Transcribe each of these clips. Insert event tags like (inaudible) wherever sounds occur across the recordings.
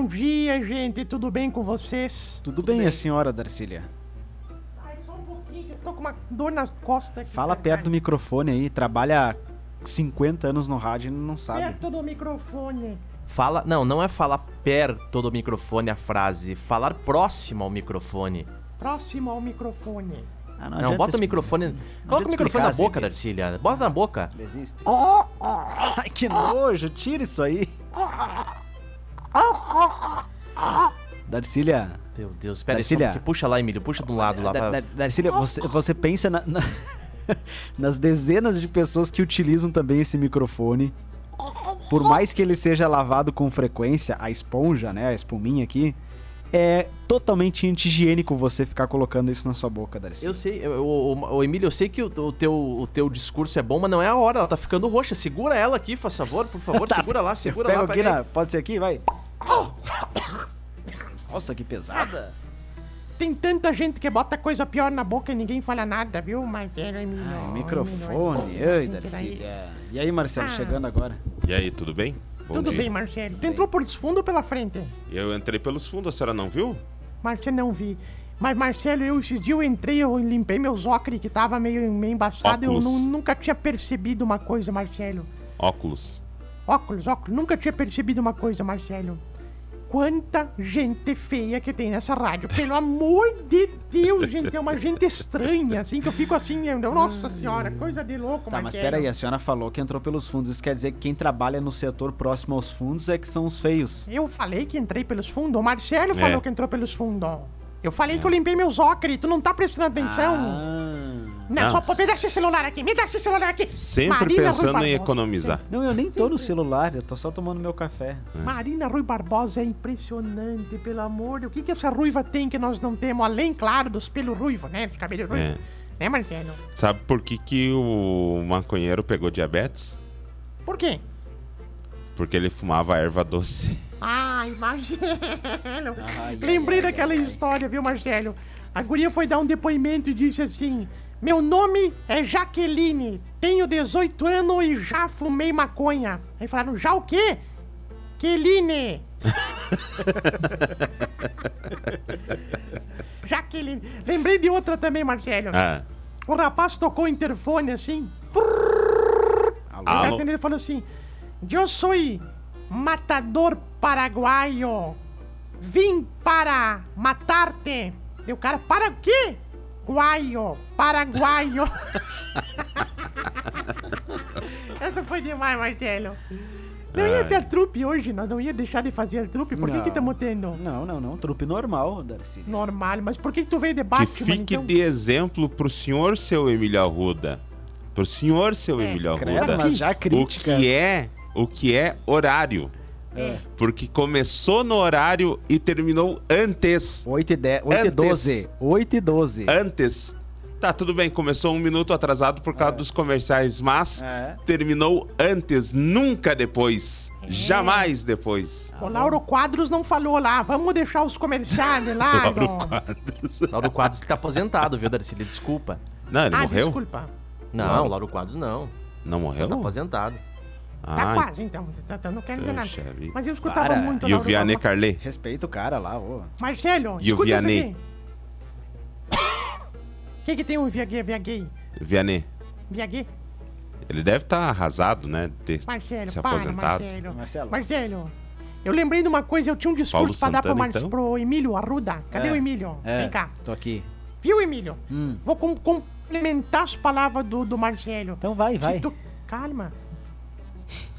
Bom dia, gente, tudo bem com vocês? Tudo bem, a senhora, Darcília? Ai, só um pouquinho, que eu tô com uma dor nas costas. aqui, Fala cara. perto do microfone aí, trabalha há 50 anos no rádio e não sabe. Perto do microfone. Fala. Não, não é falar perto do microfone a frase. Falar próximo ao microfone. Próximo ao microfone. Ah, Não, adianta bota o microfone. não Coloca o microfone na boca, Darcília. Bota na boca. Ele existe. Ai, que nojo, tira isso aí. (laughs) Darcília, Meu Deus, espera só Darcília. pouquinho. Puxa lá, Emílio. Puxa de um lado lá. Dar- pra- Dar- Darcília, você, você pensa na- na- (laughs) nas dezenas de pessoas que utilizam também esse microfone. Por mais que ele seja lavado com frequência, a esponja, né, a espuminha aqui, é totalmente anti-higiênico você ficar colocando isso na sua boca, Darcília. Eu sei, eu- o, o, o Emílio, eu sei que o, o teu, o teu discurso é bom, mas não é a hora, ela tá ficando roxa. Segura ela aqui, faz favor, por favor, (laughs) segura lá, segura lá. aqui na, pode ser aqui, vai. (laughs) Nossa, que pesada. Tem tanta gente que bota coisa pior na boca e ninguém fala nada, viu? Emílio. Ai, microfone, ai, Darcília. E aí, Marcelo, Ah. chegando agora? E aí, tudo bem? Bom Tudo dia. bem, Marcelo. Tu entrou por fundo ou pela frente? Eu entrei pelos fundos, a senhora não viu? Marcelo, não vi. Mas, Marcelo, eu esses dias eu entrei, eu limpei meus óculos que tava meio, meio embaçado. Eu Óculos. nu- nunca tinha percebido uma coisa, Marcelo. Óculos. Óculos, óculos. Nunca tinha percebido uma coisa, Marcelo. Quanta gente feia que tem nessa rádio. Pelo amor de Deus, gente. É uma gente estranha, assim, que eu fico assim. eu- Nossa senhora, coisa de louco, Tá, mas Marcelo. pera aí, a senhora falou que entrou pelos fundos. Isso quer dizer que quem trabalha no setor próximo aos fundos é que são os feios. Eu falei que entrei pelos fundos. O Marcelo É. falou que entrou pelos fundos. Eu falei que eu limpei meus óculos. Tu não tá prestando atenção? Ah. Não, Não. só pô, me dá esse celular aqui. Me dá esse celular aqui. Sempre Marina pensando em economizar. Não, eu nem tô no celular, eu tô só tomando meu café. Marina Rui Barbosa é impressionante, pelo amor de Deus. O que, que essa ruiva tem que nós não temos? Além, claro, dos pelos ruivos, né? Dos cabelos ruivos. É. Né, Marcelo? Sabe por que, que o maconheiro pegou diabetes? Por quê? Porque ele fumava erva doce. Ai, Marcelo. Ai, Lembrei ai, ai, daquela história, viu, Marcelo? A guria foi dar um depoimento e disse assim: Meu nome é Jaqueline, tenho 18 anos e já fumei maconha. Aí falaram: Já o quê? Queline. (laughs) Jaqueline. Lembrei de outra também, Marcelo. Ah, O rapaz tocou o interfone assim. Alô? O Alô? atendente falou assim: Eu sou matador paraguaio. Vim para matar-te. E o cara, para o quê? Guaio, paraguaio. Essa foi demais, Marcelo. Não ia ter trupe hoje, nós não ia deixar de fazer trupe. Por que que estamos tendo? Não, não, não. Trupe normal, Darcy. Normal, mas por que, que tu veio de que Batman, fique então? de exemplo pro senhor, seu Emílio Arruda. Pro senhor, seu É, Emílio credo, Arruda. mas já o críticas. que é, o que é horário. É. Porque começou no horário e terminou antes. 8 e, 10, 8 e Antes. 12. 8 e 12. Antes. Tá, tudo bem, começou um minuto atrasado por causa dos comerciais, mas É. terminou antes, nunca depois. Jamais depois. O Lauro Quadros não falou lá. Vamos deixar os comerciais lá. Lauro no- Quadros. Lauro Quadros (laughs) que tá aposentado, viu, Darcília? Desculpa. Não, ele Ah, morreu? desculpa. Não, Lauro- Lauro Quadros não. Não morreu? Tá aposentado. Tá Ah, quase, então. Você tá- tá- não quero dizer nada. Vida. Mas eu escutava Para. muito E o Lauro Vianney Quadros. Carlet? Respeita o cara lá, ô. Marcelo, E o escuta isso Vianney? aqui. O (coughs) que que tem o Via Gay? Via Gay? Vianney. Via Gay? Ele deve estar arrasado, né? De ter Marcelo, se para, aposentado. Marcelo. Marcelo. Marcelo, eu lembrei de uma coisa. Eu tinha um discurso pra dar pro, Santana, Mar... então? pro Emílio Arruda. Cadê É. o Emílio? É, Vem cá. tô aqui. Viu, Emílio? Hum. Vou com- complementar as palavras do, do Marcelo. Então vai, Se vai. tu- Calma.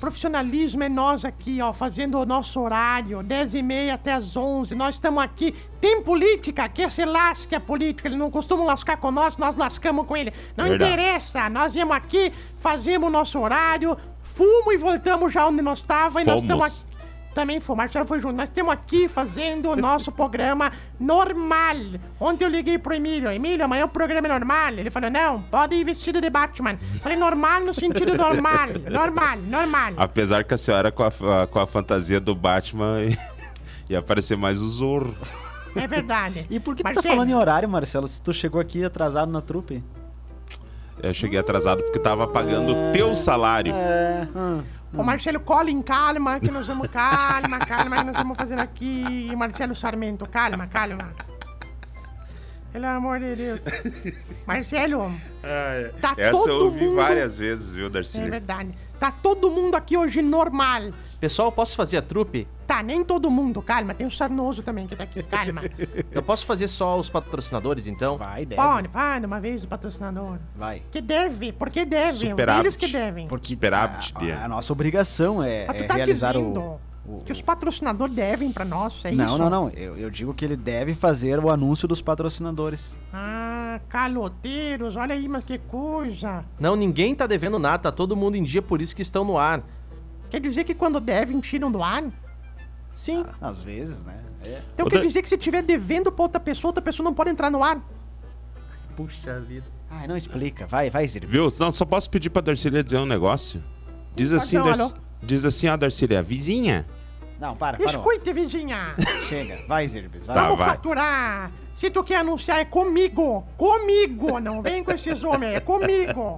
Profissionalismo é nós aqui, ó, fazendo o nosso horário, 10 e meia até as 11. Nós estamos aqui. Tem política, quer se lasque a política. Eles não costumam lascar com nós, nós lascamos com ele. Não Verdade. interessa. Nós viemos aqui, fazemos o nosso horário, fumo e voltamos já onde nós estávamos. E nós estamos aqui. Também foi, Marcelo foi junto. Nós estamos aqui fazendo o nosso (laughs) programa normal. Ontem eu liguei pro Emílio. Emílio, amanhã o programa é normal. Ele falou, não, pode ir vestido de Batman. Falei, normal no sentido normal. (laughs) Normal, normal. Apesar que a senhora com a, com a fantasia do Batman (laughs) ia aparecer mais o Zorro. É verdade. E por que tu tá Marcelo, falando em horário, Marcelo, se tu chegou aqui atrasado na trupe? Eu cheguei atrasado porque tava pagando o teu salário. É. hum. Ô Marcelo Collin, calma, que nós vamos. Calma, calma, que nós vamos fazendo aqui. Marcelo Sarmento, calma, calma. Pelo amor de Deus. (laughs) Marcelo, Tá Essa eu todo ouvi mundo- várias vezes, viu, é Darcy? verdade. Tá todo mundo aqui hoje normal. Pessoal, posso fazer a trupe? Tá, nem todo mundo, calma. Tem o Sarnoso também que tá aqui, calma. (laughs) Eu posso fazer só os patrocinadores, então? Vai, deve. Pode, vai de uma vez o patrocinador. Vai. Que deve, porque deve. Superávit. Eles que devem. Porque Superávit, a, Bia. a nossa obrigação é, é tá realizar dizendo o, o- que os patrocinadores devem pra nós, é Não, isso? não, não. Eu, eu digo que ele deve fazer o anúncio dos patrocinadores. Ah, caloteiros, olha aí, mas que coisa. Não, ninguém tá devendo nada, tá todo mundo em dia, por isso que estão no ar. Quer dizer que quando devem, tiram do ar? Sim. Às vezes, né? É. Então Ô, quer dizer que se tiver devendo pra outra pessoa, outra pessoa não pode entrar no ar? Puxa vida. Ai, não explica. Vai, vai, Zirvis. Viu? Não, só posso pedir pra Darcília dizer um negócio. Diz assim, alô? Diz assim, ó, Darcília, vizinha. Não, para, parou. Escute, vizinha. Chega. Vai, Zirbis. Vai. Tá, Vamos vai. faturar. Se tu quer anunciar, é comigo. Comigo. Não vem com esses homens, é comigo.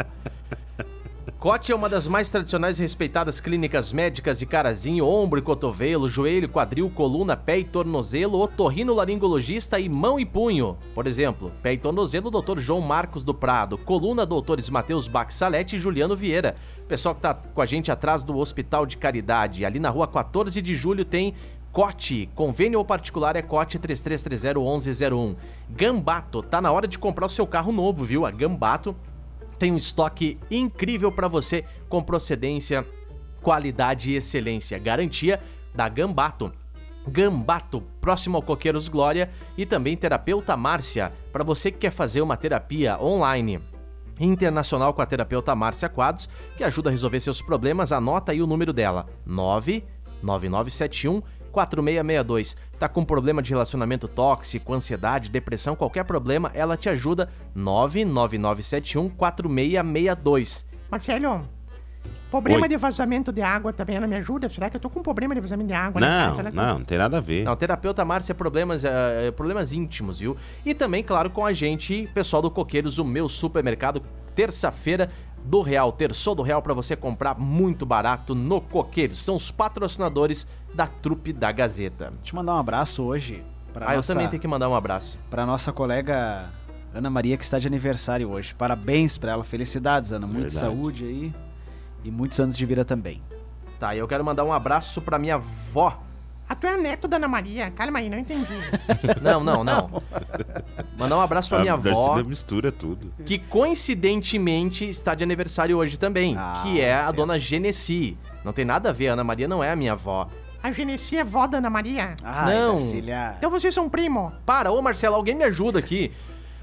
Cote é uma das mais tradicionais e respeitadas clínicas médicas de carazinho, ombro e cotovelo, joelho, quadril, coluna, pé e tornozelo, otorrinolaringologista e mão e punho. Por exemplo, pé e tornozelo, Dr. João Marcos do Prado, coluna, doutores Matheus Baxalete e Juliano Vieira. Pessoal que tá com a gente atrás do Hospital de Caridade, ali na rua 14 de julho tem Cote, convênio ou particular é Cote 33301101. Gambato, tá na hora de comprar o seu carro novo, viu? A Gambato tem um estoque incrível para você com procedência, qualidade e excelência. Garantia da Gambato. Gambato, próximo ao Coqueiros Glória e também Terapeuta Márcia, para você que quer fazer uma terapia online. Internacional com a terapeuta Márcia Quadros, que ajuda a resolver seus problemas. Anota aí o número dela: 99971 4662. Tá com problema de relacionamento tóxico, ansiedade, depressão, qualquer problema, ela te ajuda. 99971 4662. Marcelo, problema Oi. de vazamento de água também, ela me ajuda? Será que eu tô com problema de vazamento de água? na Não, que- não, não tem nada a ver. Não, terapeuta Márcia, problemas, eh, problemas íntimos, viu? E também, claro, com a gente, pessoal do Coqueiros, o meu supermercado, terça-feira do Real, terçou do Real para você comprar muito barato no Coqueiros. São os patrocinadores da trupe da Gazeta. Deixa eu mandar um abraço hoje pra, Ah, eu nossa, também tenho que mandar um abraço. pra nossa colega Ana Maria, que está de aniversário hoje. Parabéns pra ela. Felicidades, Ana. Muita Verdade. saúde aí. E muitos anos de vida também. Tá, eu quero mandar um abraço pra minha avó. Ah, tu é neto da Ana Maria? Calma aí, não entendi. (laughs) Não, não, não. Mandar um abraço pra minha avó, mistura tudo. que coincidentemente está de aniversário hoje também, Ah, que é a certo. dona Genesi. Não tem nada a ver, a Ana Maria não é a minha avó. A Genesi é vó da Ana Maria? Ai, Não. Darcília. Então vocês são primo. Para, ô Marcelo, alguém me ajuda aqui.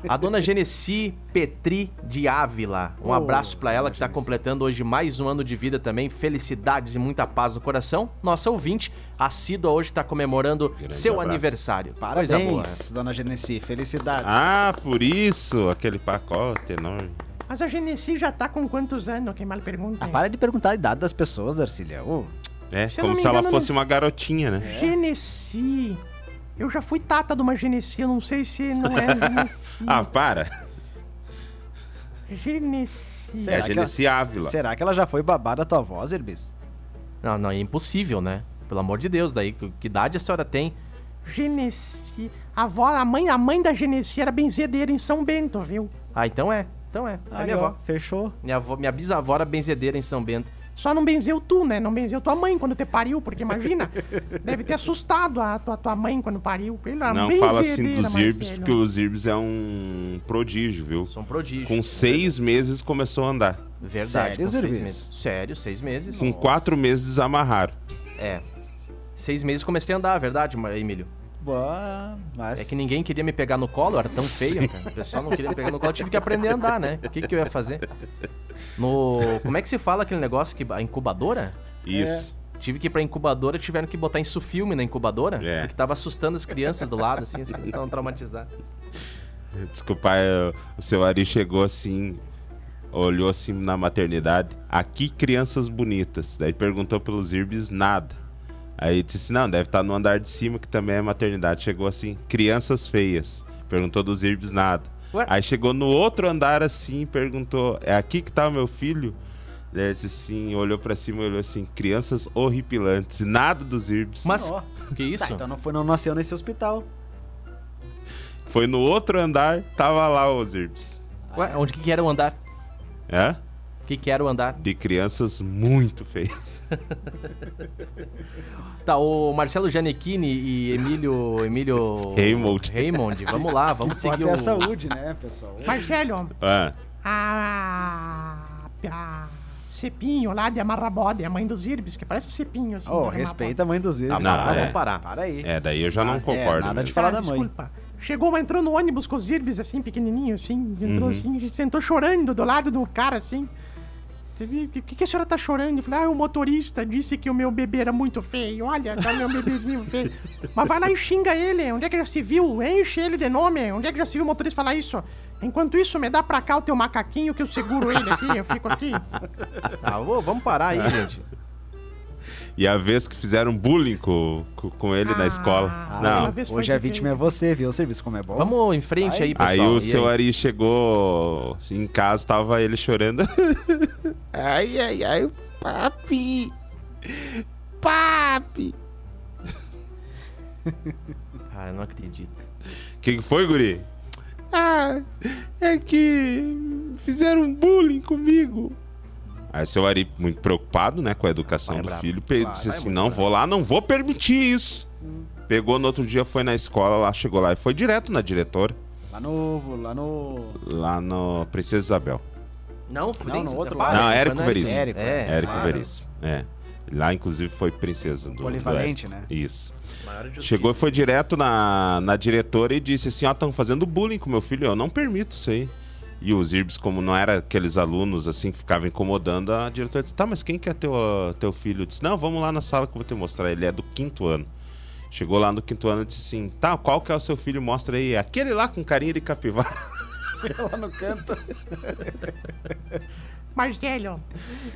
A dona Genesi Petri de Ávila. Um Ô, abraço pra ela que tá Genesi. completando hoje mais um ano de vida também. Felicidades e muita paz no coração. Nossa ouvinte, assídua hoje tá comemorando Grande seu abraço. aniversário. Parabéns, dona Genesi. Felicidades. Ah, por isso, aquele pacote enorme. Mas a Genesi já tá com quantos anos? Quem mal pergunta. Ah, para de perguntar a idade das pessoas, Darcília. Ô, É, Se como se ela engano, fosse não- uma garotinha, né? Genesi. Eu já fui tata de uma Genesi, eu não sei se não é (laughs) Genesi. Ah, para. Genesi. É Será a que Genesi Ávila. será que ela já foi babada da tua voz, Herbis? Não, não, é impossível, né? Pelo amor de Deus, daí. Que que idade a senhora tem? Genesi. A avó, a mãe, a mãe da Genesi era benzedeira em São Bento, viu? Ah, então é. Então é. É minha ó, avó. Fechou. Minha, avó, minha bisavó era benzedeira em São Bento. Só não benzeu tu, né? Não benzeu tua mãe quando te pariu, porque imagina, (laughs) deve ter assustado a tua, tua mãe quando pariu. Não fala assim dos Irbs, porque os Irbs é um prodígio, viu? Sou um prodígio. Com seis meses começou a andar. Verdade, Sério, com seis meses. Sério, seis meses. Com quatro meses desamarraram. É. Seis meses comecei a andar, verdade, Emílio? Boa, mas... É que ninguém queria me pegar no colo, eu era tão feio, cara. O pessoal não queria me pegar no colo, eu tive que aprender a andar, né? O que, que eu ia fazer? No. Como é que se fala aquele negócio que. A incubadora? Isso. Tive que ir pra incubadora, tiveram que botar isso filme na incubadora, É. porque tava assustando as crianças do lado, assim, as crianças estavam traumatizadas. Desculpa, é, o seu Ari chegou assim, olhou assim na maternidade. Aqui, crianças bonitas. Daí perguntou pelos Irbis, nada. Aí disse, não, deve estar no andar de cima, que também é maternidade. Chegou assim, crianças feias. Perguntou dos Irbis, nada. Ué? Aí chegou no outro andar assim, perguntou, é aqui que tá o meu filho? Daí ele disse assim, olhou pra cima e olhou assim, crianças horripilantes. Nada dos Irbis. Mas, que isso? Tá, então não, foi, não nasceu nesse hospital. Foi no outro andar, tava lá os Irbis. Ué, onde que, que era o andar? É? Que, que era o andar? De crianças muito feias. (laughs) Tá, o Marcelo Gianecchini e Emílio. Emílio. Raymond. Raymond, vamos lá, vamos Pode seguir ter o. a saúde, né, pessoal? Marcelo, Ah, a, a Cepinho lá de Amarrabode, a mãe dos Irbis, que parece o Cepinho. Assim, Ô, de respeita a mãe dos Tá, Irbis. não, para, é. vamos parar. Para aí. é, daí eu já não Ah, é, concordo. nada de mesmo. falar Ah, da mãe. desculpa. Chegou, entrou no ônibus com os Irbis, assim, pequenininho, assim. Entrou Uhum. assim, sentou chorando do lado do cara, assim. O que, que a senhora tá chorando? Eu falei, ah, o motorista disse que o meu bebê era muito feio. Olha, tá meu bebezinho feio. (laughs) Mas vai lá e xinga ele. Onde é que já se viu? Enche ele de nome. Onde é que já se viu o motorista falar isso? Enquanto isso, me dá pra cá o teu macaquinho que eu seguro ele aqui. Eu fico aqui. Tá, vamos parar aí, gente. E a vez que fizeram bullying com, com, com ele na Ah, escola. uma Não. Hoje a vítima é você, viu, o serviço como é bom. Vamos em frente Vai. aí, pessoal. Aí o E seu Ari chegou em casa, tava ele chorando. (laughs) ai, ai, ai, papi! Papi! (laughs) Ah, eu não acredito. O que, que foi, guri? Ah, é que fizeram bullying comigo. Aí seu Ari, muito preocupado, né, com a educação é do brabo. filho, pe- Vai, disse vai assim, não vou lá, não vou permitir isso. Pegou no outro dia, foi na escola lá, chegou lá e foi direto na diretora, Lá no. Lá no. lá no Princesa Isabel. Não, Não, nem- no outro lado. Não, foi Érico Veríssimo. Érico, É, Érico claro. Veríssimo. É. Lá, inclusive, foi princesa do. do Polivalente, Érico. né? Isso. Chegou e foi direto na, na diretora e disse assim: Ó, estão fazendo bullying com meu filho, eu não permito isso aí. E os Irbs, como não era aqueles alunos assim que ficavam incomodando, a diretora disse: Tá, mas quem que é teu, teu filho? Eu disse: Não, vamos lá na sala que eu vou te mostrar. Ele é do quinto ano. Chegou lá no quinto ano e disse assim: Tá, qual que é o seu filho? Mostra aí. Aquele lá com carinha de capivara. (laughs) lá no canto. Marcelo,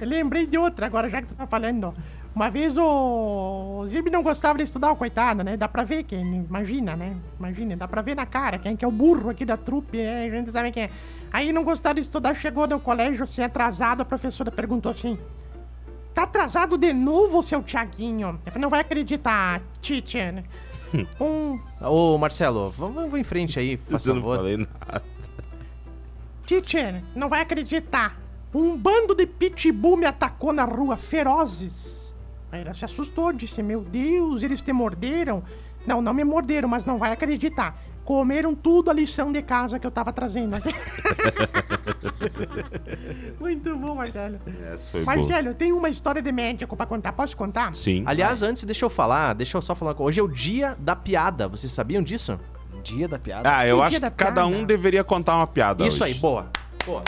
eu lembrei de outra agora, já que tu tá falando. Uma vez o, Zirbi não gostava de estudar, o coitado, né? Dá pra ver quem, imagina, né? Imagina, dá pra ver na cara quem que é o burro aqui da trupe, né? A gente sabe quem é. Aí não gostava de estudar, chegou no colégio assim, atrasado, a professora perguntou assim... Tá atrasado de novo, seu Tiaguinho? Eu falei, não vai acreditar, teacher. Um... Ô, Marcelo, vamos, em frente aí, por (laughs) Eu não favor. falei nada. Teacher, não vai acreditar. Um bando de pitbull me atacou na rua, ferozes. Aí ela se assustou, disse: Meu Deus, eles te morderam? Não, não me morderam, mas não vai acreditar. Comeram tudo a lição de casa que eu tava trazendo aqui. (laughs) Muito bom, Marcelo. Essa foi. Marcelo, eu tenho uma história de médico pra contar. Posso contar? Sim. Aliás, antes, deixa eu falar, deixa eu só falar uma coisa. Hoje é o dia da piada, vocês sabiam disso? Dia da piada. Ah, eu acho que da cada piada. um deveria contar uma piada Isso hoje. aí, boa. Boa.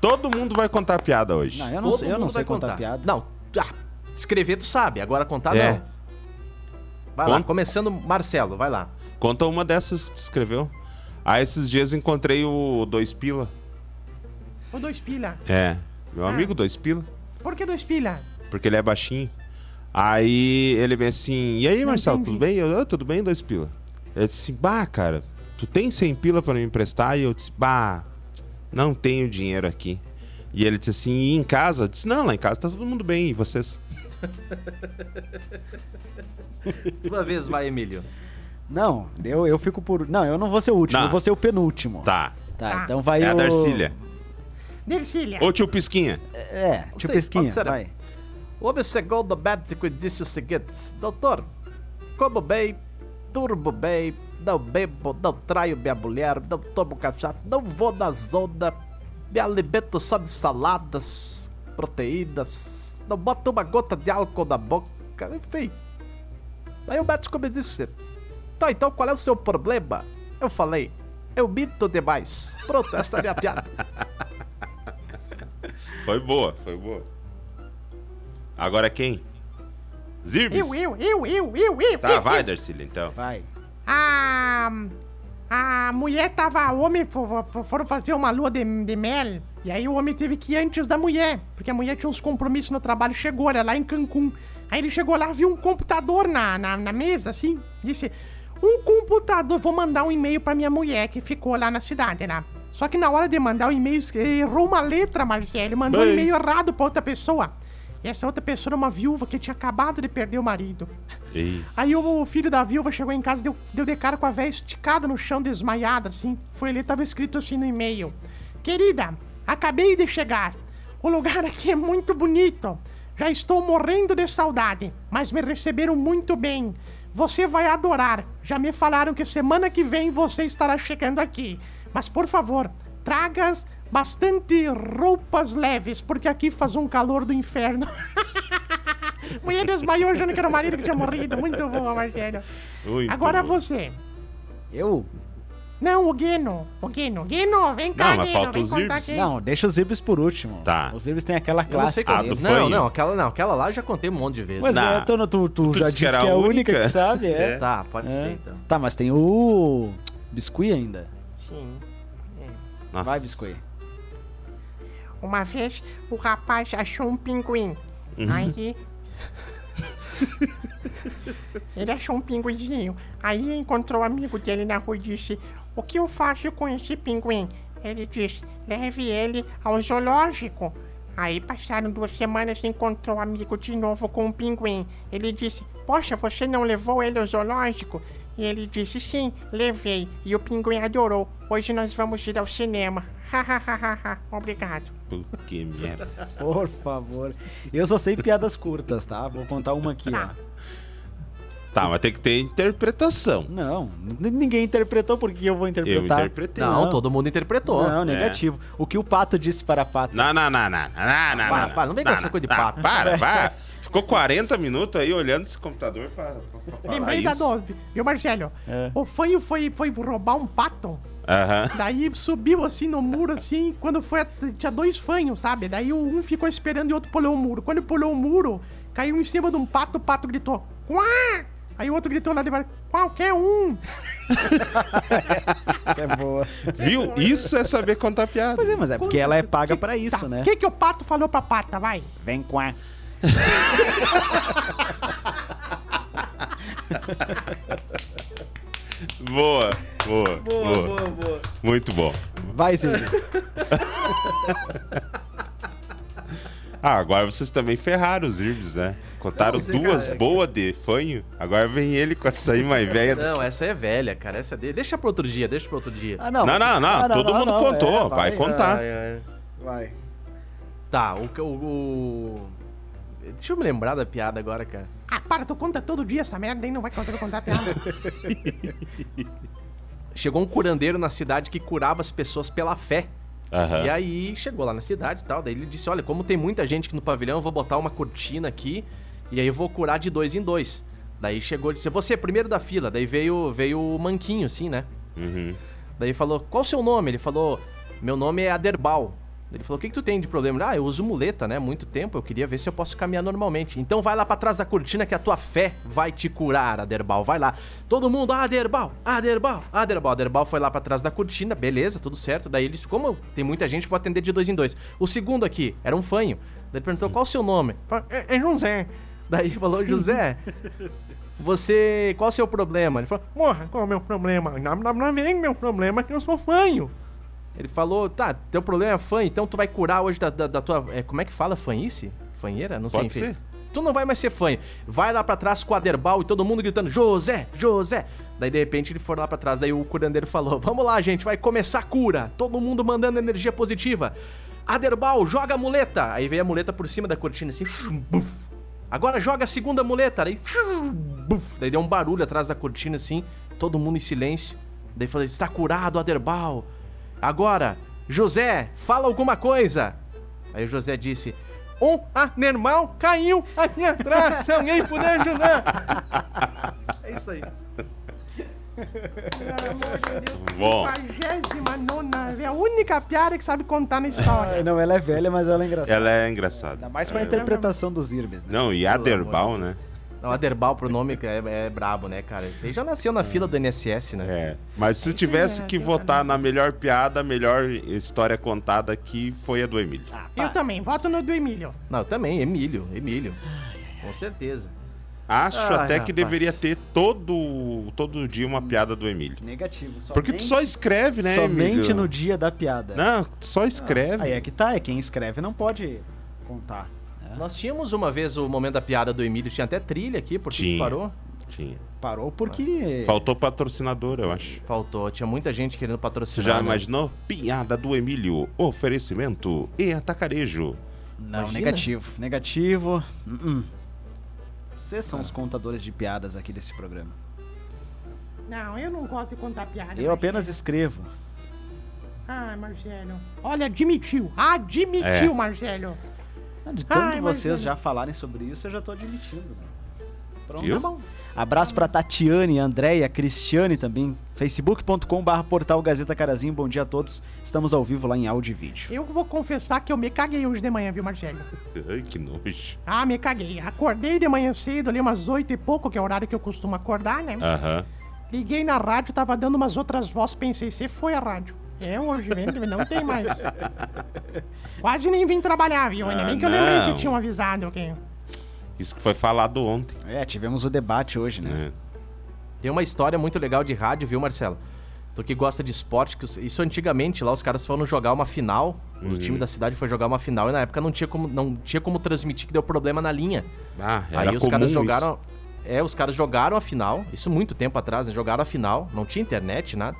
Todo mundo vai contar piada hoje. Não, eu não Todo sei, eu não mundo sei vai contar contar. piada. Não, ah, escrever tu sabe, agora contar É. não. Vai lá, Conta. começando Marcelo, vai lá. Conta uma dessas que tu escreveu. Ah, esses dias encontrei o Dois Pila. Ô, dois pila. É, meu Ah. amigo Dois Pila. Por que dois pila? Porque ele é baixinho. Aí ele vem assim, e aí Não Marcelo, entendi. tudo bem? Eu, "Ah, tudo bem, Dois Pila. Ele disse assim, bah, cara, tu tem 100 pila pra me emprestar? E eu disse, bah, não tenho dinheiro aqui. E ele disse assim, e em casa? Eu disse, não, lá em casa tá todo mundo bem, e vocês? (laughs) Tua vez, vai, Emílio. Não, eu, eu fico por. Não, eu não vou ser o último, Não. eu vou ser o penúltimo. Tá. Tá, Tá. então vai É a o. Darcília. Dercília. Ô tio Pisquinha. É, tio Sei, Pesquinha, pode ser. vai. O homem chegou no médico e disse o seguinte: Doutor, como bem, durmo bem, não bebo, não traio minha mulher, não tomo cachaça, não vou na zona, me alimento só de saladas, proteínas, não boto uma gota de álcool na boca, enfim. Aí o médico me disse: Tá, então qual é o seu problema? Eu falei: Eu minto demais. Pronto, essa é a minha piada. (laughs) Foi boa, foi boa. Agora é quem? Zirbis? Eu, eu, eu, eu, eu, eu. Tá, eu, vai. Darcília, então. Vai. A. A mulher tava. O homem fo- fo- foram fazer uma lua de, de mel. E aí o homem teve que ir antes da mulher. Porque a mulher tinha uns compromissos no trabalho. Chegou, era lá em Cancún. Aí ele chegou lá, viu um computador na, na, na mesa, assim. Disse: Um computador, vou mandar um e-mail pra minha mulher que ficou lá na cidade, né? Só que na hora de mandar o e-mail, ele errou uma letra, Marcelo. Ele mandou um Bem. e-mail errado pra outra pessoa. E essa outra pessoa era uma viúva que tinha acabado de perder o marido. Ei. Aí o filho da viúva chegou em casa e deu, deu de cara com a véia esticada no chão, desmaiada, assim. Foi ali, tava escrito assim no e-mail. Querida, acabei de chegar. O lugar aqui é muito bonito. Já estou morrendo de saudade, mas me receberam muito bem. Você vai adorar. Já me falaram que semana que vem você estará chegando aqui. Mas por favor, tragas bastante roupas leves, porque aqui faz um calor do inferno. (laughs) Mulher desmaiou achando que era o marido que tinha morrido. Muito boa, Marcelo. Muito Agora bom. você. Eu? Não, o Guino. O Guino. Guino, vem cá, Não, mas Guino. falta vem os contar aqui. Não, deixa os Zirbis por último. Tá. Os Zirbis tem aquela Eu não sei clássica. qual. Ah, do não, fanho. não, aquela não, aquela lá eu já contei um monte de vezes. Mas Não. é, tu, tu, tu já disse disse que era é a única única. que sabe, (laughs) é. Tá, pode É. ser então. Tá, mas tem o Biscuit ainda. Sim. Nossa. Vai, Biscuit. Uma vez o rapaz achou um pinguim. Uhum. Aí. (laughs) ele achou um pinguinzinho. Aí encontrou o amigo dele na rua e disse: O que eu faço com esse pinguim? Ele disse: Leve ele ao zoológico. Aí passaram duas semanas e encontrou o amigo de novo com um pinguim. Ele disse: Poxa, você não levou ele ao zoológico? E ele disse: Sim, levei. E o pinguim adorou. Hoje nós vamos ir ao cinema. Hahaha. Obrigado. Puta que merda. Por favor. Eu só sei piadas curtas, tá? Vou contar uma aqui, Tá. ó. Tá, mas tem que ter interpretação. Não, ninguém interpretou porque eu vou Eu interpretar. interpretei. Não, Não. todo mundo interpretou. Não, negativo. O que o pato disse para a pato? Não, não, não, não, não, não, não, Para, não. para, não vem com essa coisa de tá, pato. Para, (laughs) para. Ficou 40 minutos aí olhando esse computador falar Lembrei da dose, viu, Marcelo? É. O fanho foi, foi roubar um pato. Aham. Daí subiu assim no muro, assim, quando foi. Tinha dois fanhos, sabe? Daí um ficou esperando e o outro pulou o muro. Quando ele pulou o muro, caiu em cima de um pato, o pato gritou: Quá! Aí o outro gritou lá de baixo: Qualquer um! (laughs) Essa é boa. Viu? Isso é saber contar piada. Pois é, mas é porque ela é paga pra isso, Tá, né? O que, que o pato falou pra pata, vai? Vem com a. (laughs) Boa, boa, boa, boa. Muito bom. Vai, Silvio. (laughs) Ah, agora vocês também ferraram os Irbs, né? Contaram Não, duas cara, boas de fanho. Agora vem ele com essa aí mais velha. do Não, essa é velha, cara. Essa é de... Deixa pra outro dia, deixa pra outro dia. Ah, não. Não, não, não, Ah, todo mundo contou, é, vai contar. Ai, ai. Vai. Tá, o, o, o- Deixa eu me lembrar da piada agora, cara. Ah, para, tu conta todo dia essa merda, hein? Não vai contar contar a piada. (laughs) Chegou um curandeiro na cidade que curava as pessoas pela fé. Aham. E aí chegou lá na cidade e tal. Daí ele disse: Olha, como tem muita gente aqui no pavilhão, eu vou botar uma cortina aqui e aí eu vou curar de dois em dois. Daí chegou e disse: Você, primeiro da fila. Daí veio, veio o manquinho, assim, né? Uhum. Daí falou: Qual o seu nome? Ele falou: Meu nome é Aderbal. Ele falou: O que, que tu tem de problema? Ah, eu uso muleta, né? Muito tempo. Eu queria ver se eu posso caminhar normalmente. Então vai lá pra trás da cortina que a tua fé vai te curar, Aderbal. Vai lá. Todo mundo, Aderbal, Aderbal, Aderbal. Aderbal foi lá pra trás da cortina, beleza, tudo certo. Daí ele disse: Como tem muita gente, vou atender de dois em dois. O segundo aqui era um fanho. Daí ele perguntou: Qual o seu nome? Falou, É, é José. Daí falou: José. (laughs) Você. Qual o seu problema? Ele falou: Porra, qual é o meu problema? Não, não, não vem meu problema que eu sou fanho. Ele falou: Tá, teu problema é fã, então tu vai curar hoje da, da, da tua. é, como é que fala? Fanhice? Fanheira? Não sei. Pode enfim. ser. Tu não vai mais ser fanho. Vai lá pra trás com o Aderbal e todo mundo gritando: José, José. Daí de repente ele foi lá pra trás. Daí o curandeiro falou: Vamos lá, gente, vai começar a cura. Todo mundo mandando energia positiva. Aderbal, joga a muleta. Aí veio a muleta por cima da cortina assim. Buf. Agora joga a segunda muleta. Daí, buf. Daí deu um barulho atrás da cortina assim. Todo mundo em silêncio. Daí falou: Está curado, Aderbal. Agora, José, fala alguma coisa. Aí o José disse: Um anormal caiu aqui atrás. Se alguém puder ajudar. É isso aí. Pelo amor de Deus. Bom. 59 é a única piada que sabe contar na história. Não, ela é velha, mas ela é engraçada. Ela é engraçada. Ainda mais com a interpretação dos Irbes, né? Não, e Aderbal, né? Não, Aderbal pro nome é, é brabo, né, cara? Aí já nasceu na fila do NSS, né? É. Mas se tivesse é, que tem votar na melhor piada, a melhor história contada aqui foi a do Emílio. Eu também, voto no do Emílio. Não, também, Emílio, Emílio. Com certeza. Acho Ai, até que rapaz. deveria ter todo, todo dia uma piada do Emílio. Negativo. Porque tu só escreve, né, Somente Emílio? no dia da piada. Não, só escreve. Aí é que tá, é quem escreve não pode contar. Né? Nós tínhamos uma vez o momento da piada do Emílio, tinha até trilha aqui, por que que Tinha. parou? Tinha. Parou porque. Faltou patrocinador, eu acho. Faltou, tinha muita gente querendo Você patrocinar. já né? imaginou? Piada do Emílio, oferecimento e atacarejo. Não, Imagina. negativo. Negativo. Uh-uh. Vocês são os contadores de piadas aqui desse programa. Não, eu não gosto de contar piada. Eu Marcelo. apenas escrevo. Ai, Marcelo. Olha, admitiu. Admitiu, É. Marcelo. Ah, De tanto Ai, vocês já falarem sobre isso, eu já tô admitindo. Né? Pronto. Tá bom. Abraço pra Tatiane, Andréia, Cristiane também. facebook.com.br portal Gazeta Carazinho. Bom dia a todos. Estamos ao vivo lá em áudio e vídeo. Eu vou confessar que eu me caguei hoje de manhã, viu, Marcelo? Ai, que nojo. Ah, me caguei. Acordei de manhã cedo, ali umas oito e pouco, que é o horário que eu costumo acordar, né? Aham. Liguei na rádio, tava dando umas outras vozes, pensei, você foi a rádio. É hoje? Não tem mais. Quase nem vim trabalhar, viu? Ainda Ah, bem que eu lembrei que tinham avisado ok? Isso que foi falado ontem. É, tivemos o debate hoje, né? né? Tem uma história muito legal de rádio, viu, Marcelo? Tu que gosta de esporte, que isso antigamente lá os caras foram jogar uma final, Uhum. os times da cidade foram jogar uma final e na época não tinha como, não tinha como transmitir que deu problema na linha. Ah, era Aí os comum caras isso. jogaram. É, os caras jogaram a final, isso muito tempo atrás, né? Jogaram a final, não tinha internet, nada.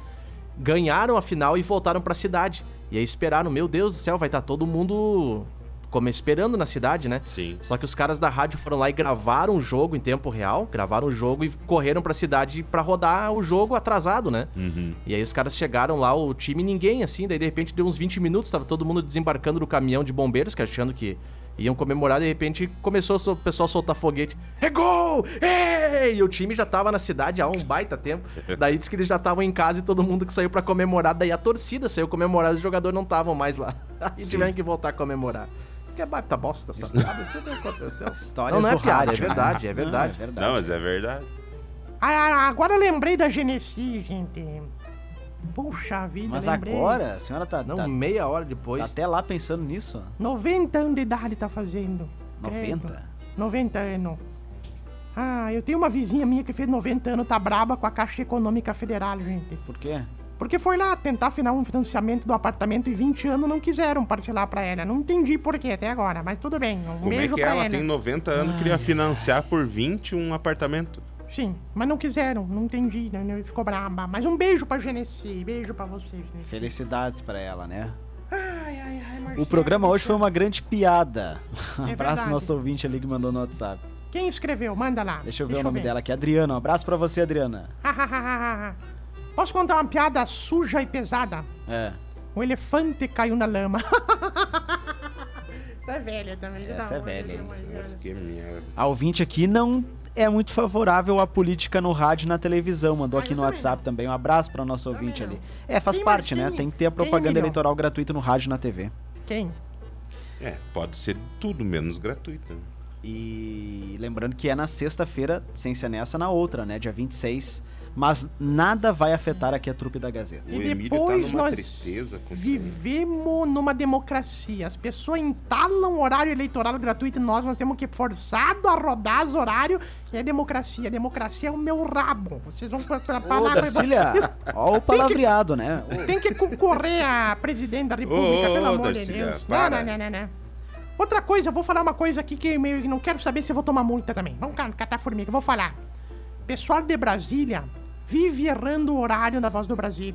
Ganharam a final e voltaram pra cidade. E aí esperaram, meu Deus do céu, vai estar todo mundo como esperando na cidade, né? Sim. Só que os caras da rádio foram lá e gravaram o jogo em tempo real, gravaram o jogo e correram pra cidade pra rodar o jogo atrasado, né? Uhum. E aí os caras chegaram lá, o time ninguém, assim, daí de repente deu uns 20 minutos, tava todo mundo desembarcando do caminhão de bombeiros, que achando que iam comemorar, de repente começou o pessoal a soltar foguete. É gol! Ei! E o time já tava na cidade há um baita tempo. (laughs) Daí disse que eles já estavam em casa e todo mundo que saiu pra comemorar, daí a torcida saiu comemorar, os jogadores não estavam mais lá. (laughs) Aí tiveram que voltar a comemorar. Que é baita bosta essa piada, isso não aconteceu. (laughs) Histórias não, não é do piada, rádio, é né? verdade, é Ah, verdade. é verdade. Não, mas é verdade. Ah, agora eu lembrei da Genesi, gente. Puxa vida, Mas lembrei. agora, a senhora tá, Não, tá- meia hora tá depois. até lá pensando nisso? 90 anos de idade tá fazendo. 90? Credo. 90 anos. Ah, eu tenho uma vizinha minha que fez 90 anos, tá braba com a Caixa Econômica Federal, gente. Por quê? Porque foi lá tentar final um financiamento do apartamento e 20 anos não quiseram parcelar pra ela. Não entendi por quê até agora, mas tudo bem. Um Como é que pra ela ela. tem 90 anos queria financiar por 20 um apartamento? Sim, mas não quiseram, não entendi, né? né, Ficou braba. Mas um beijo pra Genesi, beijo pra vocês, Genesi. Felicidades pra ela, né? Ai, ai, ai, Marcelo, O programa hoje foi uma grande piada. Um É (laughs) abraço nosso ouvinte ali que mandou no WhatsApp. Quem escreveu? Manda lá. Deixa eu ver o nome dela aqui, Adriana. Um abraço pra você, Adriana. Posso contar uma piada suja e pesada? É. O elefante caiu na lama. (laughs) Essa é velha também. Essa tá é velha, né, mas- Nossa, que merda. A ouvinte aqui não é muito favorável à política no rádio e na televisão. Mandou Ah, aqui no também WhatsApp também. Um abraço pra nosso ouvinte não. ali. É, faz Quem parte, né? Tem que ter a propaganda Emilio? eleitoral gratuita no rádio e na TV. Quem? É, pode ser tudo menos gratuito. né? E lembrando que é na sexta-feira, sem ser nessa, na outra, né? Dia 26. Mas nada vai afetar aqui a trupe da Gazeta. O E Emílio tá depois numa nós tristeza com isso. vivemos numa democracia. As pessoas entalam horário eleitoral gratuito e nós, nós temos que forçado a rodar os horários. E é democracia. Democracia é o meu rabo. Vocês vão pra, pra, pra Ô, lá- Darcília! (laughs) Ó o palavreado, né? Tem que concorrer a presidente da república, Ô, ô, pelo ô, amor de Deus. Não, para. não, não, não, não. Outra coisa, eu vou falar uma coisa aqui que meio que não quero saber se eu vou tomar multa também. Vamos ca- catar formiga, eu vou falar. Pessoal de Brasília vive errando o horário da Voz do Brasil.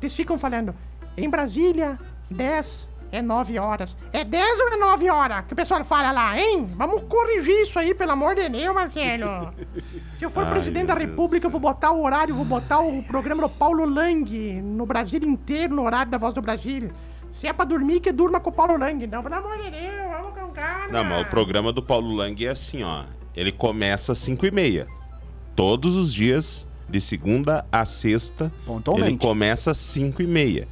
Eles ficam falando, em Brasília, 10 é 9 horas. É 10 ou é 9 horas? Que o pessoal fala lá, hein? Vamos corrigir isso aí, pelo amor de Deus, Marcelo. Se eu for Ai, presidente da meu Deus República, eu vou botar o horário, vou botar o programa do Paulo Lang no Brasil inteiro, no horário da Voz do Brasil. Se é pra dormir, que durma com o Paulo Lang. Não, pelo amor de Deus, vamos com calma. Não, mas o programa do Paulo Lang é assim, ó. Ele começa às 5 e meia. Todos os dias, De segunda a sexta, Pontualmente. ele começa às 5 e meia.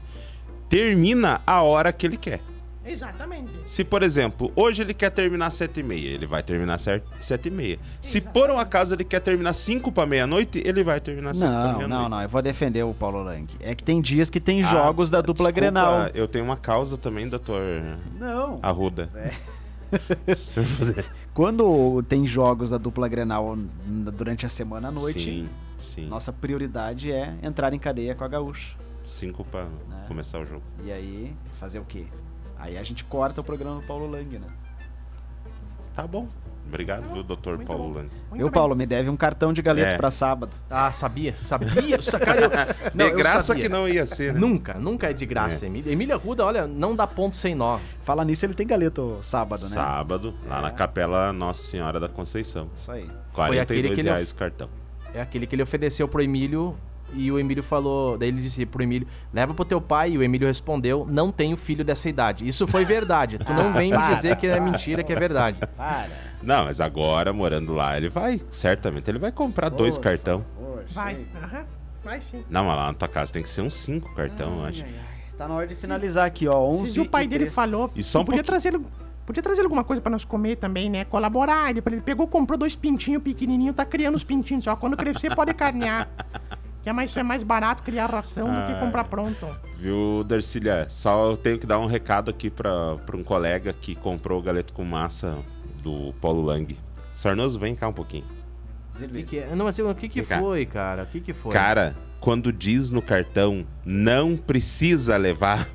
Termina a hora que ele quer. Exatamente. Se, por exemplo, hoje ele quer terminar às 7 e meia, ele vai terminar às 7 e meia. Se por um acaso ele quer terminar 5 para meia-noite, ele vai terminar 5 para Não, meia-noite. não, não. Eu vou defender o Paulo Lang. É que tem dias que tem Ah, jogos da dupla desculpa, Grenal. Eu tenho uma causa também, doutor Não. Arruda. É. (laughs) Se o senhor puder. Quando tem jogos da dupla Grenal durante a semana à noite, Sim, sim. nossa prioridade é entrar em cadeia com a gaúcha. 5 para Né? começar o jogo. E aí, fazer o quê? Aí a gente corta o programa do Paulo Lang, né? Tá bom. Obrigado, viu, doutor Muito Paulo bom. Lang. Muito Eu. Paulo, me deve um cartão de galeto É. pra sábado. Ah, sabia, sabia. Cara, (laughs) eu, não, de graça sabia. que não ia ser, né? Nunca, nunca é de graça, Emília. Emília Ruda, olha, não dá ponto sem nó. Fala nisso, ele tem galeto sábado, né? Sábado, lá na É. Capela Nossa Senhora da Conceição. Isso aí. Foi aquele 42 que ele o cartão. É aquele que ele ofereceu pro Emílio e o Emílio falou, daí ele disse pro Emílio, leva pro teu pai, e o Emílio respondeu, não tenho filho dessa idade. Isso foi verdade, tu não vem me Para. dizer que é mentira, que é verdade. Para. Não, mas agora, morando lá, ele vai, certamente, ele vai comprar dois Poxa, cartão. Poxa, Vai. Aham. Vai sim. Não, mas lá na tua casa tem que ser uns cinco cartão, eu Ai, acho. ai, ai. Tá na hora de finalizar aqui, ó. 11 Se o pai e dele falou, E só um podia pouquinho. trazer Podia trazer alguma coisa pra nós comer também, né? Colaborar. Ele, ele pegou, comprou dois pintinhos pequenininhos, tá criando os pintinhos. Só quando crescer pode carnear. (laughs) Que é mais, é mais barato criar ração do que Ai. comprar pronto. Viu, Darcília? Só eu tenho que dar um recado aqui pra, pra um colega que comprou o galeto com massa do Paulo Lang. Sarnoso, vem cá um pouquinho. O que, que é? Não, mas o que que Vem cá. foi, cara? O que que foi? Cara, quando diz no cartão, não precisa levar.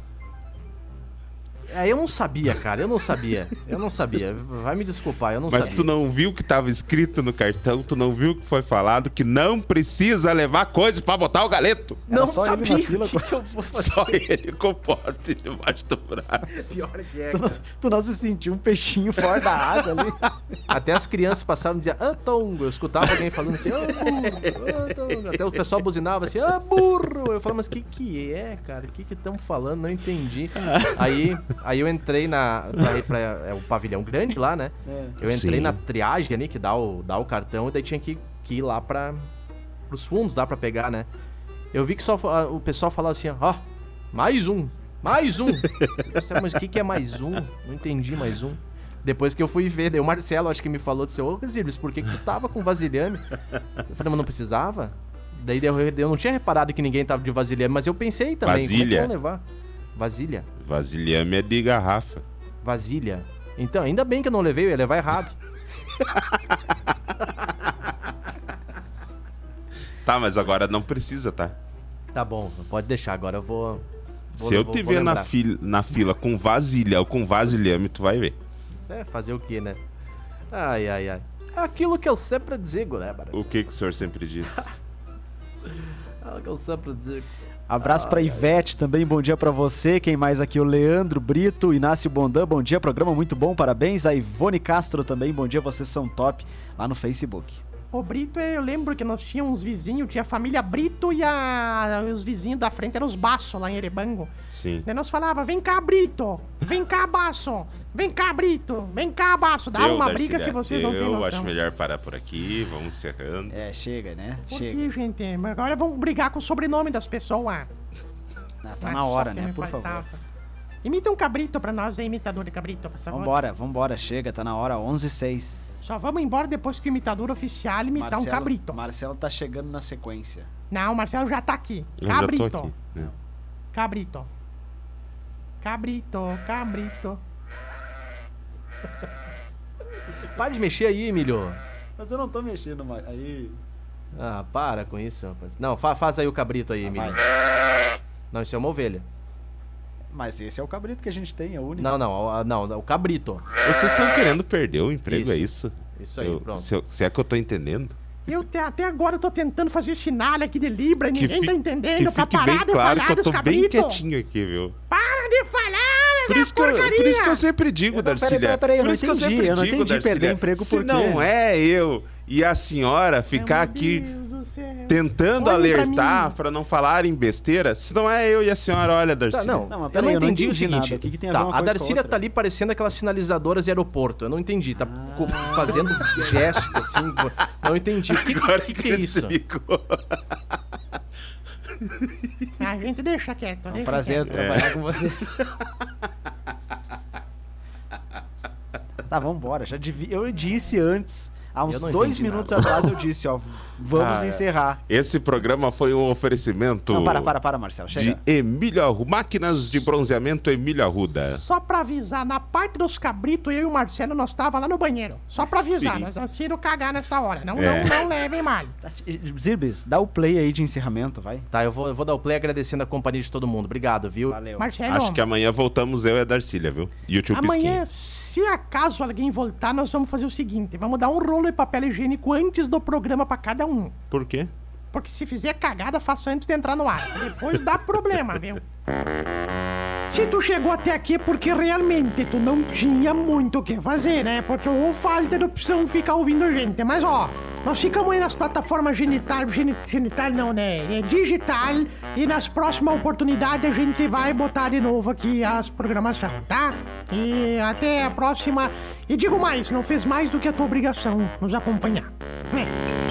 É, eu não sabia, cara, eu não sabia. Eu não sabia. Vai me desculpar, eu não Mas sabia. tu não viu que tava escrito no cartão, tu não viu que foi falado que não precisa levar coisas pra botar o galeto. Era Não sabia. fila (laughs) O que, que eu vou fazer? Só ele com o pote debaixo do braço. Pior que é, Tu, não- tu não se sentiu um peixinho fora da água ali? (laughs) Até as crianças passavam e diziam, ah, tongo. Eu escutava alguém falando assim, ah, burro, ah, tongo. Até o pessoal buzinava assim, ah, burro. Eu falava, mas o que que é, cara? O que que estão falando? Não entendi. aí, aí eu entrei na... Pra, pra- é o pavilhão grande lá, né? É. Eu entrei Sim. na triagem ali, que dá o, dá o cartão, e daí tinha que, que ir lá para os fundos, dá pra pegar, né? Eu vi que só o pessoal falava assim, ó, mais um, mais um. Eu disse, mas o que, que é mais um? Não entendi mais um. Depois que eu fui ver, daí o Marcelo acho que me falou, disse, ô Silves, por que, que tu tava com vasilhame? Eu falei, mas não precisava? Daí eu, eu não tinha reparado que ninguém tava de vasilhame, mas eu pensei também, como é que Vasilha. vão levar? Vasilha? Vasilhame é de garrafa. Vasilha. Então, ainda bem que eu não levei, eu ia levar errado. (laughs) Tá, mas agora não precisa, tá? Tá bom, pode deixar, agora eu vou. vou Se eu vou- te vou ver na fila, na fila com vasilha ou com vasilhame, tu vai ver. É, fazer o que, né? Ai, ai, ai. É aquilo que eu sempre digo, né, Barça? O que, que o senhor sempre diz? (laughs) É o que eu sempre digo. Abraço pra Ivete também, bom dia pra você. Quem mais aqui? O Leandro Brito, Inácio Bondan, bom dia, programa muito bom, parabéns. A Ivone Castro também, bom dia, vocês são top, lá no Facebook. O Brito, eu lembro que nós tínhamos uns vizinhos, tinha a família Brito e a, os vizinhos da frente eram os Baço lá em Erebango. Sim. Daí nós falava, vem cá, Brito, vem cá, Baço, vem cá, Brito, vem cá, Baço. Dá Eu, uma Darcília, briga que vocês não têm Eu acho melhor parar por aqui, vamos encerrando. É, chega, né? Por chega. que, gente? Agora vamos brigar com o sobrenome das pessoas. Ah, tá na hora, né? Por faltava. favor. Imita um cabrito pra nós aí, imitador de cabrito, por favor. Vambora, vambora, chega, tá na hora, 11 h 06 Só vamos embora depois que o imitador oficial imitar um cabrito. Marcelo tá chegando na sequência. Não, o Marcelo já tá aqui. Eu já Cabrito. tô aqui. né? Cabrito. Cabrito, cabrito. Para de mexer aí, Emílio. Mas eu não tô mexendo mais. Aí. Ah, para com isso, rapaz. Não, fa- faz aí o cabrito aí, Emílio. Não, isso é uma ovelha. Mas esse é o cabrito que a gente tem, é o único. Não, não, o- não, o cabrito. Vocês estão querendo perder o emprego, Isso. é isso? Isso aí, Eu- pronto. se, eu- se é que eu tô entendendo. Eu te- até agora eu tô tentando fazer sinal aqui de Libra e Que ninguém fi- tá que entendendo pra fique parar bem de claro falar que eu tô bem cabritos. quietinho aqui, viu? Para de falar Por essa isso, que eu, por isso que eu sempre digo, Darcília. peraí, peraí, eu por não isso que eu entendi, sempre eu não digo, entendi Darcília, perder emprego Se por quê? não é eu e a senhora ficar Meu aqui Deus. Tentando Olhe pra alertar pra não falarem besteira. Se não é eu e a senhora, olha, Darcy. Tá, não, Não, mas eu peraí, não eu não entendi o entendi seguinte. nada. O que que tem a tá, ver uma a Darcília tá ali parecendo aquelas sinalizadoras de aeroporto. Eu não entendi. Tá co- fazendo gesto assim. Não entendi. O que, Agora que, que é isso? (laughs) A gente deixa quieto. É um deixa prazer quieto. trabalhar com vocês. (laughs) tá, vambora. Já devia... Eu disse antes, há uns dois minutos nada. atrás, eu disse, ó, vamos Ah, é. encerrar. Esse programa foi um oferecimento Não, para, para, para, Marcelo. de Chega. Emílio Arru- Máquinas de bronzeamento Emílio Arruda. Só pra avisar, na parte dos cabritos, eu e o Marcelo, nós tava lá no banheiro. Só pra avisar, Sim. nós assino cagar nessa hora. Não, É. não, não levem mal. Zirbis, dá o play aí de encerramento, vai. Tá, eu vou, eu vou dar o play agradecendo a companhia de todo mundo. Obrigado, viu? Valeu. Marcelo, Acho que amanhã voltamos eu e a Darcília, viu? E o tio amanhã, Pisquinha. Se acaso alguém voltar, nós vamos fazer o seguinte: vamos dar um rolo de papel higiênico antes do programa pra cada um. Por quê? Porque se fizer cagada, faça antes de entrar no ar. Depois dá problema, viu? Se tu chegou até aqui é porque realmente tu não tinha muito o que fazer, né? Porque ou falta de opção ficar ouvindo gente. Mas ó, nós ficamos aí nas plataformas genital, geni- genital não, né? É digital. E nas próximas oportunidades a gente vai botar de novo aqui as programações, tá? E até a próxima. E digo mais, não fez mais do que a tua obrigação nos acompanhar. É.